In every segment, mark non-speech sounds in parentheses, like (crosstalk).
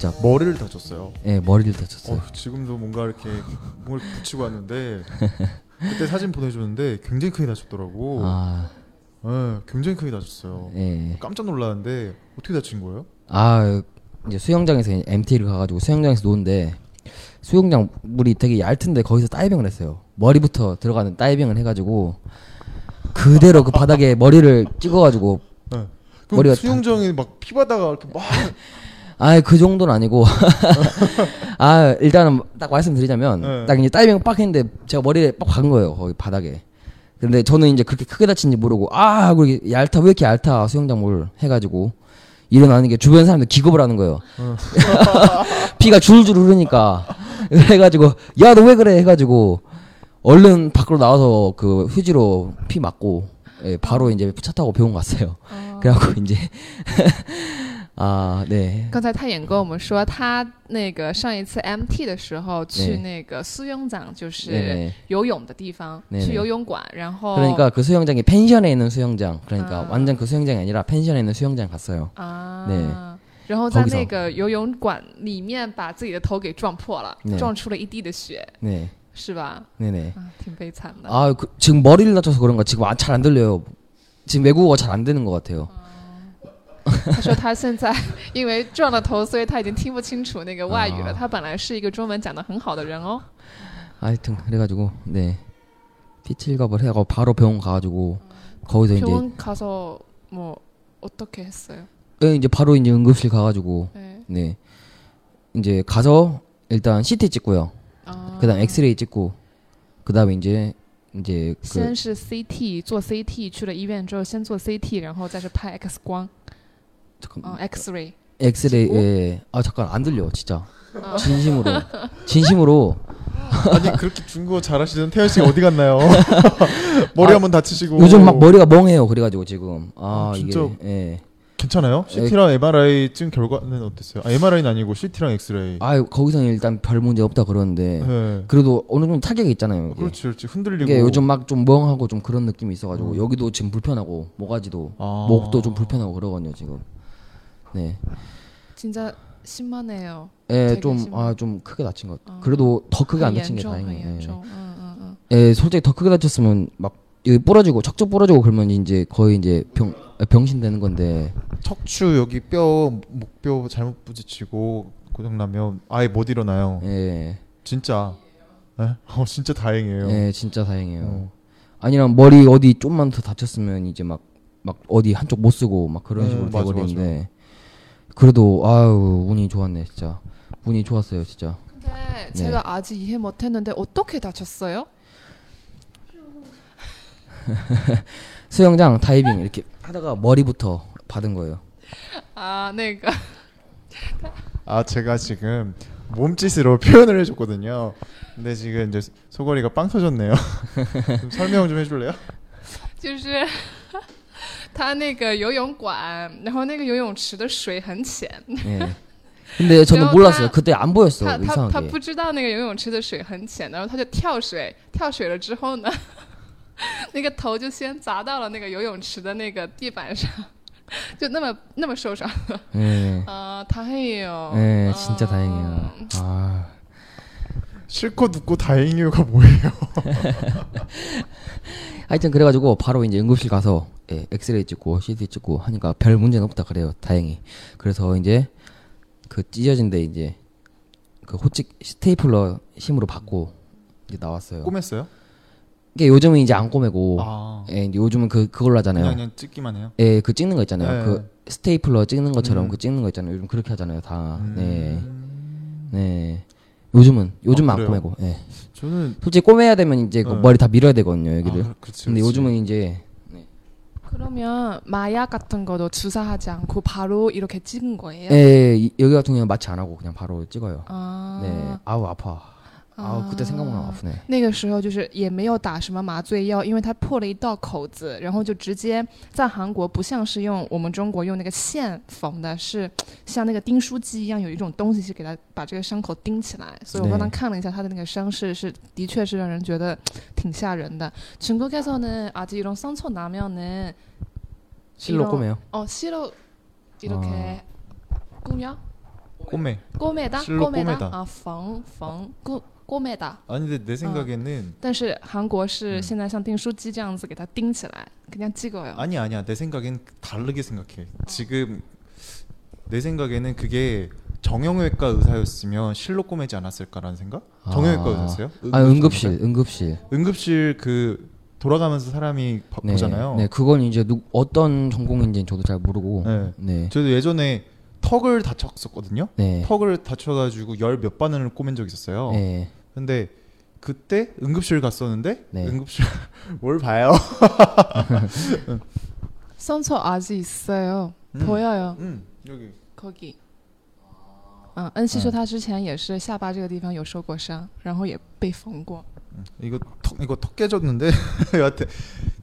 진짜 머리를 다쳤어요. 예 머리를 다쳤어요. 어, 지금도 뭔가 이렇게 뭘 붙이고 왔는데 (laughs) 그때 사진 보내줬는데 굉장히 크게 다쳤더라고. 아 네, 굉장히 크게 다쳤어요. 예. 깜짝 놀랐는데 어떻게 다친 거예요? 아 이제 수영장에서 MT를 가가지고 수영장에서 노는데 수영장 물이 되게 얇던데 거기서 다이빙을 했어요. 머리부터 들어가는 다이빙을 해가지고 그대로 그 바닥에 머리를 찍어가지고 네. 머리가 수영장에 막 피바다가 이렇게 막 (laughs) 아, 그 정도는 아니고. (laughs) (laughs) 아, 일단은 딱 말씀드리자면, 네. 딱 이제 다이빙 빡 했는데, 제가 머리에 빡 박은 거예요, 거기 바닥에. 근데 저는 이제 그렇게 크게 다친지 모르고, 아, 하고 이렇게 얇다, 왜 이렇게 얇다, 수영장 물 해가지고, 일어나는 게 주변 사람들 기겁을 하는 거예요. (laughs) 피가 줄줄 흐르니까. 해가지고, 야, 너 왜 그래? 해가지고, 얼른 밖으로 나와서 그 휴지로 피 맞고, 예, 바로 이제 차 타고 병원 갔어요. 그래갖고 이제, 아, 네. 刚才泰妍跟我们说，他那个上一次 MT 的时候去对那个苏永长，就是对对游泳的地方，对对去游泳馆，然后 그러니까 그 수영장이 펜션에 있는 수영장. 그러니까 아. 완전 그 수영장이 아니라 펜션에 있는 수영장 갔어요. 啊，对然后在 거기서 那个游泳馆里面把自己的头给撞破了，对撞出了一地的血， 네, 是吧？ 네네. 啊，挺悲惨的。 아, 그, 지금 머리를 다쳐서 그런가 지금 아, 잘 안 들려요. 지금 외국어가 잘 안 되는 것 같아요. 他说他现在因为撞了头，所以他已经听不清楚那个外语了。啊他本来是一个中文讲的很好的人哦。 하여튼 그래가지고 네 피칠갑을 해가고 바로 병원 가가지고 거기서 이제 병원 가서 뭐 어떻게 했어요? 예, 이제 바로 이제 응급실 가가지고 네. 네 이제 가서 일단 CT 찍고요. 아, 그다음 엑스레이 찍고 그다음에 이제 이제 그 先是 CT 做 CT，去了医院之后先做 CT，然后再是拍 X 光， 잠깐 啊 X-ray。 엑스레이 찍고? 예. 아 잠깐 안 들려 진짜 아. 진심으로 진심으로 (laughs) 아니 그렇게 중국어 잘하시던 태연 씨가 어디 갔나요? (laughs) 머리 아, 한번 다치시고 요즘 막 머리가 멍해요 그래가지고 지금 아, 아, 이게 진짜? 예. 괜찮아요? CT랑 MRI 찍은 결과는 어땠어요? 아, MRI는 아니고 CT랑 엑스레이. 아 거기서는 일단 별 문제 없다 그러는데 네. 그래도 어느 정도 타격이 있잖아요 이게. 그렇지, 그렇지. 흔들리고. 이게 요즘 막 좀 멍하고 좀 그런 느낌이 있어가지고 음. 여기도 지금 불편하고 모가지도 아. 목도 좀 불편하고 그러거든요 지금 네. 진짜 심하네요. 예, 좀아좀 아, 좀 크게 다친 것. 아. 그래도 더 크게 안 다친 게 다행이에요. 예. 아, 예, 솔직히 더 크게 다쳤으면 막 여기 부러지고 척추 부러지고 그러면 이제 거의 이제 병 아, 병신 되는 건데. 척추 여기 뼈 목뼈 잘못 부딪히고 고장나면 아예 못 일어나요. 예. 진짜. 예? (laughs) 어, 진짜 다행이에요. 예, 진짜 다행이에요. 어. 아니면 머리 어디 좀만 더 다쳤으면 이제 막 막 어디 한쪽 못 쓰고 막 그런 음, 식으로 맞아, 되버리는데. 맞아. 그래도 아유 운이 좋았네 진짜 운이 좋았어요 진짜 근데 제가 네. 아직 이해 못했는데 어떻게 다쳤어요? (laughs) 수영장 다이빙 이렇게 하다가 머리부터 받은 거예요. 아, 네. 그러니까. 아 제가 지금 몸짓으로 표현을 해줬거든요. 근데 지금 이제 소거리가 빵 터졌네요. (laughs) 좀 설명 좀 해줄래요? 就是 (laughs) 他那个游泳馆，然后那个游泳池的水很浅， 예. 근데 저는 그리고 몰랐어요. 다- 그때 안 보였어 他他他 이상하게. 不知道那个游泳池的水很浅，然后他就跳水，跳水了之后呢，(laughs) 那个头就先砸到了那个游泳池的那个地板上，(laughs) 就那么那么受伤。 예. 啊，太黑哟！ 예, 啊 진짜 다행이에요. 아. 싫고 눕고 다행이요가 뭐예요? 하여튼 그래가지고 바로 이제 응급실 가서 예, 엑스레이 찍고 CT 찍고 하니까 별 문제는 없다 그래요. 다행히. 그래서 이제 그 찢어진 데 이제 그 호찍 스테이플러 힘으로 받고 이제 나왔어요. 꼬맸어요? 이게 요즘은 이제 안 꼬매고 아 예, 이제 요즘은 그 그걸로 하잖아요. 그냥 그냥 찍기만 해요. 예, 그 찍는 거 있잖아요. 네. 그 스테이플러 찍는 것처럼 음. 그 찍는 거 있잖아요. 요즘 그렇게 하잖아요, 다. 음. 네. 네. 요즘은 요즘은 아, 안? 꼬매고. 예. 저는 솔직히 꼬매야 되면 이제 그 네. 머리 다 밀어야 되거든요, 여기를. 아, 그치, 근데 그치. 요즘은 이제 그러면 마약 같은 거도 주사하지 않고 바로 이렇게 찍은 거예요? 예, 이- 여기 같은 경우는 마취 안 하고 그냥 바로 찍어요. 아, 네, 아우 아파. 아우 그때 생각보면 아프네. 那个时候就是也没有打什么麻醉药，因为它破了一道口子，然后就直接在韩国不像是用我们中国用那个线缝的，是像那个钉书机一样，有一种东西是给它把这个伤口钉起来。所以我刚刚看了一下他的那个伤势，是的确是让人觉得挺吓人的。중국에서는아직이런상처나면은 실로 이런- 꼬매요. 어 실로 이렇게 꾸며 꼬매. 꼬매다 실로 꼬매다 꼬매다. 아缝缝꼬 꼬매다 。 아니 근데 내 생각에는 但是韩国是嗯现在像订书机这样子给它钉起来，그냥찍어요。 아니 아니야. 내 생각엔 다르게 생각해. 지금 내 생각에는 그게 정형외과 의사였으면 실로 꼬매지 않았을까라는 생각? 정형외과 아. 의사였어요? 아 응급실, 응급실. 응급실 그 돌아가면서 사람이 봐- 네, 보잖아요. 네, 그건 이제 누, 어떤 전공인지는 저도 잘 모르고. 네. 네, 저도 예전에 턱을 다쳤었거든요. 네, 턱을 다쳐가지고 열 몇 바늘을 꼬맨 적 있었어요. 네. 근데 그때 응급실 갔었는데 네. 응급실 (laughs) 뭘 봐요? (laughs) 상처 아직 있어요. 음. 보여요. 음 여기 거기。嗯，恩熙说他之前也是下巴这个地方有受过伤，然后也被缝过。 이거 턱 이거 턱 깨졌는데 (laughs) 여하튼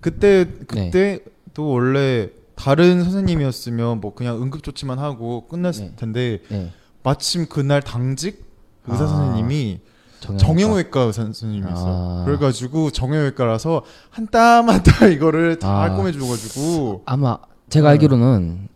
그때 그때도 원래 다른 선생님이었으면 뭐 그냥 응급 조치만 하고 끝났을 네. 텐데 네. 마침 그날 당직 의사 아, 선생님이 정형외과. 정형외과 의사 선생님이었어요. 아. 그래가지고 정형외과라서 한 땀 한 땀 (laughs) 이거를 다 아. 꼬매줘가지고 아마 제가 네. 알기로는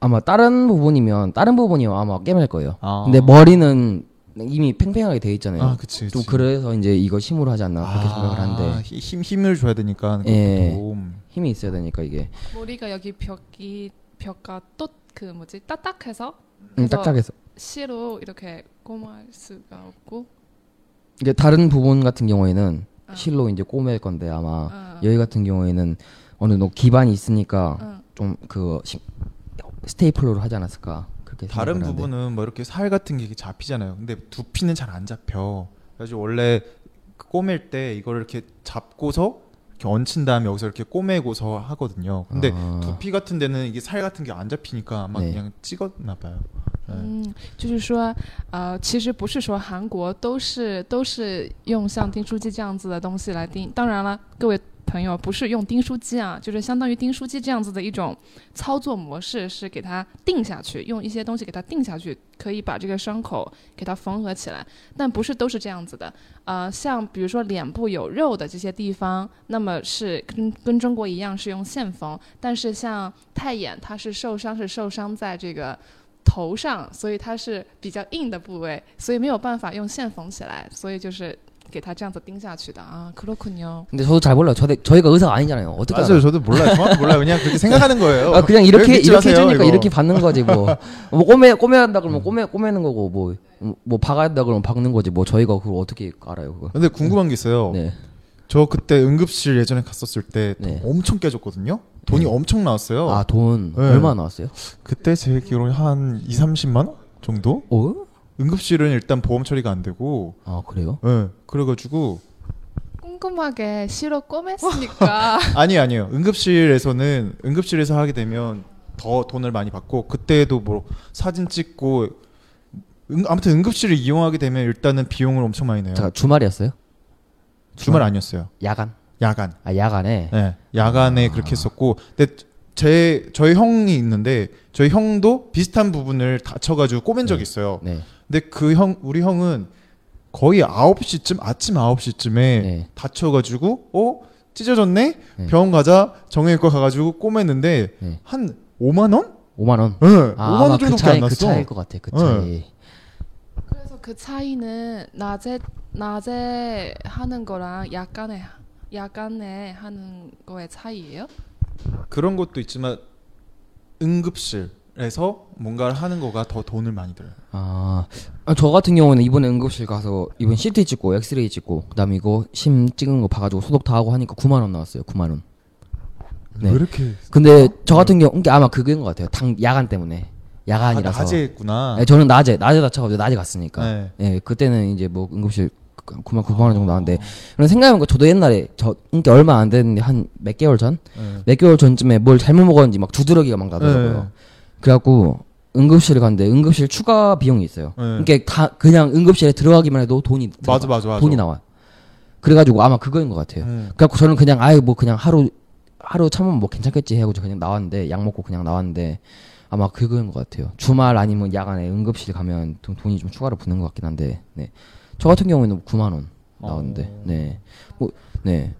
아마 다른 부분이면 다른 부분이면 아마 깨맬 거예요. 아. 근데 머리는 이미 팽팽하게 돼 있잖아요. 아 그치 그치 좀 그래서 이제 이거 힘으로 하지 않나 그렇게 생각을 하는데 히- 힘 힘을 줘야 되니까 예. 그것도. 힘이 있어야 되니까 이게 머리가 여기 벽이 벽과 또 그 뭐지 딱딱해서 음, 그래서 딱딱해서 실로 이렇게 꼬마할 수가 없고. 이게 다른 부분 같은 경우에는 어. 실로 이제 꼬맬 건데 아마 어. 여기 같은 경우에는 어느 정도 기반이 있으니까 어. 좀그 스테이플러로 하지 않았을까 그렇게 다른 생각을 하는데. 부분은 뭐 이렇게 살 같은 게 잡히잖아요. 근데 두피는 잘 안 잡혀. 그래서 원래 그 꼬맬 때 이걸 이렇게 잡고서 이렇게 얹힌 다음에 여기서 이렇게 꼬매고서 하거든요. 근데 아. 두피 같은 데는 이게 살 같은 게 안 잡히니까 아마 네. 그냥 찍었나 봐요. 네. 嗯，就是说，呃，其实不是说韩国都是都是用像订书机这样子的东西来钉。当然了，各位 朋友，不是用订书机啊，就是相当于订书机这样子的一种操作模式，是给它定下去，用一些东西给它定下去，可以把这个伤口给它缝合起来。但不是都是这样子的。呃，像比如说脸部有肉的这些地方，那么是跟跟中国一样是用线缝，但是像太眼，它是受伤是受伤在这个。头上，所以它是比较硬的部位，所以没有办法用线缝起来，所以就是 给它这样子钉下去的啊。그렇군요。 근데 저도 잘 몰라요. 저, 저희가 의사가 아니잖아요. 어떻게 맞아요. 알아요? 저도 몰라요. 정확히 몰라요. 그냥 그렇게 생각하는 거예요. 아, 그냥 왜 이렇게 믿지 이렇게 마세요, 해주니까 이거. 이렇게 받는 거지 뭐. (laughs) 뭐 꼬매 꼬매야 한다 그러면 꼬매 꼬매는 거고 뭐 뭐 박아야 한다 그러면 박는 거지 뭐 저희가 그걸 어떻게 알아요 그거. 근데 궁금한 게 있어요. 네. 저 그때 응급실 예전에 갔었을 때 네. 엄청 깨졌거든요. 돈이 네. 엄청 나왔어요. 아 돈 네. 얼마 나왔어요? 그때 제 기록이 한 2, 30만 원 정도? 어? 응급실은 일단 보험 처리가 안 되고 아 그래요? 예. 그래가지고 꼼꼼하게 실어 꼬맸으니까 (laughs) 아니 아니에요. 응급실에서는 응급실에서 하게 되면 더 돈을 많이 받고 그때도 뭐 사진 찍고 응, 아무튼 응급실을 이용하게 되면 일단은 비용을 엄청 많이 내요. 잠깐 주말이었어요? 주말 아니었어요. 야간? 야간. 아 야간에. 네, 야간에 그렇게 했었고, 근데 제 저희 형이 있는데 저희 형도 비슷한 부분을 다쳐가지고 꼬맨 적이 있어요. 네. 근데 그 형 우리 형은 거의 9시쯤 아침 9시쯤에 네. 다쳐 가지고 어 찢어졌네 네. 병원 가자 정형외과 가 가지고 꼬맸는데 네. 한 5만 원? 5만 원. 네, 아, 5만 아마 원그 정도밖에 차이 안그 났어. 차이일 것 같아. 그 차이. 그래서 그 차이는 낮에 낮에 하는 거랑 야간에 야간에 하는 거의 차이예요? 그런 것도 있지만 응급실 에서 뭔가를 하는 거가 더 돈을 많이 들어요. 아, 아, 저 같은 경우는 이번에 응급실 가서 이번 CT 찍고 엑스레이 찍고 그다음에 이거 심 찍은 거 봐가지고 소독 다 하고 하니까 9만 원 나왔어요. 9만 원. 네. 왜 이렇게 근데 저 같은 경우 이게 아마 그거인 것 같아요. 당 야간 때문에 아, 야간이라서. 낮에 했구나. 네, 저는 낮에 낮에 다쳐가지고 낮에 갔으니까. 네. 네, 그때는 이제 뭐 응급실 9만 9천 원 정도 나왔는데 그런 생각해보니까 저도 옛날에 저 그러니까 얼마 안 됐는데 한 몇 개월 전, 네. 몇 개월 전쯤에 뭘 잘못 먹었는지 막 두드러기가 막 나더라고요. 네. 그래갖고 응급실을 갔는데 응급실 추가 비용이 있어요. 네. 그러니까 다 그냥 응급실에 들어가기만 해도 돈이 맞아 들어가. 맞아 맞아. 돈이 나와. 그래가지고 아마 그거인 것 같아요. 음. 그래갖고 저는 그냥 아예 뭐 그냥 하루 하루 참으면 뭐 괜찮겠지 해가지고 그냥 나왔는데 약 먹고 그냥 나왔는데 아마 그거인 것 같아요. 주말 아니면 야간에 응급실 가면 돈- 돈이 좀 추가로 붙는 것 같긴 한데 네. 저 같은 경우에는 9만 원 나왔는데 어. 네. 뭐 네.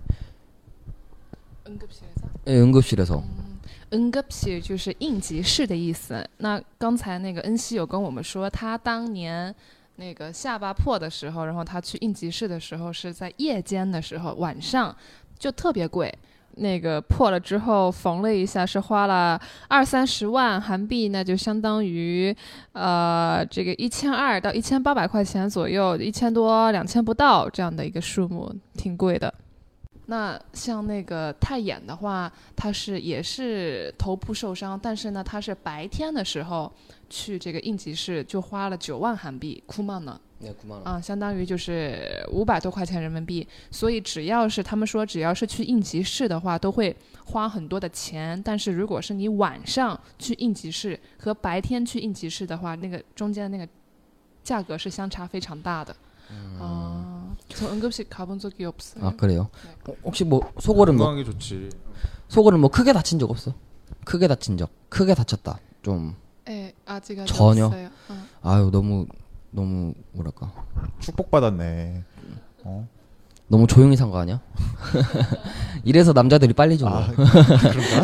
응급실에서 네, 응급실에서 应急室就是应急室的意思。那刚才那个恩熙有跟我们说，他当年那个下巴破的时候，然后他去应急室的时候是在夜间的时候，晚上就特别贵。那个破了之后缝了一下，是花了二三十万韩币，那就相当于呃这个一千二到一千八百块钱左右，一千多两千不到这样的一个数目，挺贵的。那像那个泰妍的话她是也是头部受伤但是呢她是白天的时候去这个应急室就花了九万韩币哭曼呢啊相当于就是五百多块钱人民币。所以只要是他们说只要是去应急室的话都会花很多的钱但是如果是你晚上去应急室和白天去应急室的话那个中间的那个价格是相差非常大的。嗯 저 응급실 가본 적이 없어요 아 그래요? 어, 혹시 뭐 속옷은 뭐 건강하게 좋지. 속옷은 뭐 크게 다친 적 없어? 크게 다친 적 크게 다쳤다 좀 네, 아직 아직 전혀? 없어요. 어. 아유 너무 너무 뭐랄까 축복받았네. 어? 너무 조용히 산 거 아니야? (laughs) 이래서 남자들이 빨리 죽는 아. (laughs) 그런가?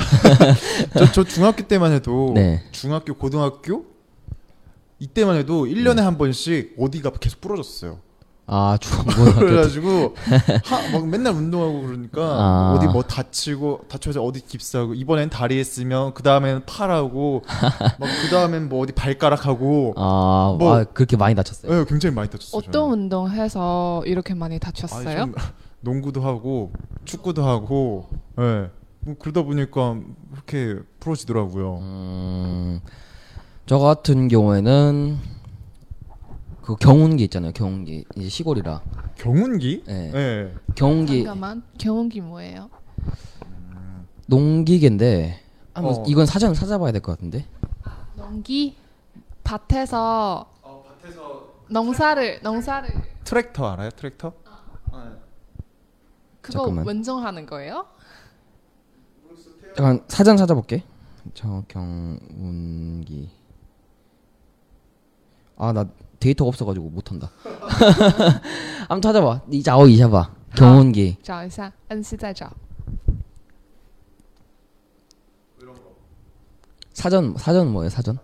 저, 저 중학교 때만 해도 네. 중학교 고등학교 이때만 해도 1년에 한 번씩 어디가 계속 부러졌어요. 아 중고등학교 때. 그래가지고 하, 막 맨날 운동하고 그러니까 아. 어디 뭐 다치고 다쳐서 어디 깁스하고 이번엔 다리에 쓰면 그 다음에는 팔하고 막그 다음엔 뭐 어디 발가락하고 아, 뭐- 아 그렇게 많이 다쳤어요. 네, 굉장히 많이 다쳤어요. 어떤 운동해서 이렇게 많이 다쳤어요? 아니, 좀 농구도 하고 축구도 하고 예. 뭐 그러다 보니까 그렇게 부러지더라고요. 음, 저 같은 경우에는 그 경운기 있잖아요. 경운기 이제 시골이라. 경운기? 예. 예. 경운기 잠깐만, 경운기 뭐예요? 농기계인데 한번 어. 이건 사전 찾아봐야 될 것 같은데. 농기 밭에서 농사를 농사를 트랙터 알아요? 트랙터? 그거 잠깐만. 원정하는 거예요? 잠깐 사전 찾아볼게. 저 경운기. 아 나 데이터가 없어가지고 못한다. (laughs) 한번 찾아봐. 이자오 이샤봐. 경운기. 找一下，恩熙在找。 사전 사전 뭐예요 사전?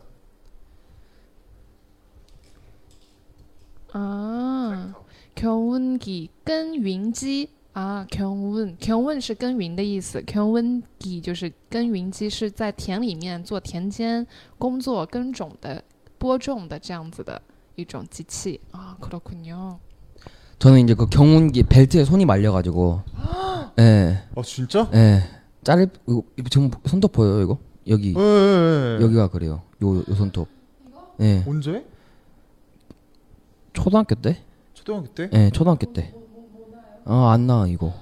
啊，경운기耕耘机啊，경운 경운是耕耘的意思，경운기就是耕耘机，是在田里面做田间工作耕种的播种的这样子的一 种机器啊，그렇군요。 저는 이제 그 경운기 벨트에 손이 말려가지고. (gasps) 예. 아 진짜? 예. 자를 이거, 이거 지금 손톱 보여요 이거? 여기 예, 예, 예. 여기가 그래요. 요, 요 손톱. 예. 언제? 초등학교 때? 초등학교 때? 예, 초등학교 때. 아, 안 나와 이거.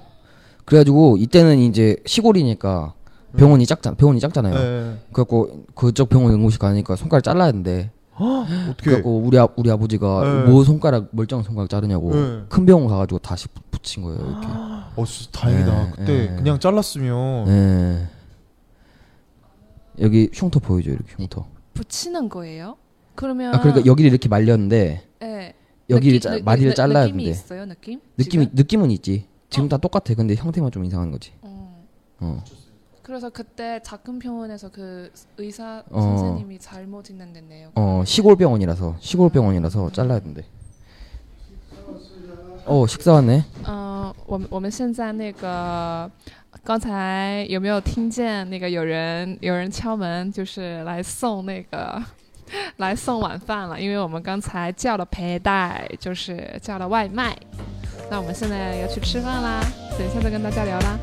그래가지고 이때는 이제 시골이니까 병원이 작잖아. 병원이 작잖아요. 예. 그래갖고 그쪽 병원 응급실 가니까 손가락 잘라야 된대. 어떻게? 그래갖고 우리 아, 우리 아버지가 네. 뭐 손가락 멀쩡한 손가락 자르냐고 네. 큰 병원 가가지고 다시 부- 붙인 거예요 이렇게. 어 진짜 다행이다. 예, 그때 예. 그냥 잘랐으면 예. 여기 흉터 보이죠 이렇게 흉터. 붙이는 거예요? 그러면 아 그러니까 여기를 이렇게 말렸는데 예. 여기를 느낌- 짜, 느- 마디를 느- 잘라야 느낌이 되는데 있어요, 느낌? 느낌이 지금? 느낌은 있지. 지금 다 똑같아. 근데 형태만 좀 이상한 거지. 어. 어. 그래서 그때 작은 병원에서 그 의사 어. 선생님이 잘못 있는데네요. 어 시골 병원이라서 시골 병원이라서 잘라야 된대. 어 식사 왔네. 嗯，我们我们现在那个刚才有没有听见那个有人有人敲门，就是来送那个(laughs) 来送晚饭了？因为我们刚才叫了陪带，就是叫了外卖。那我们现在要去吃饭啦，等一下再跟大家聊啦。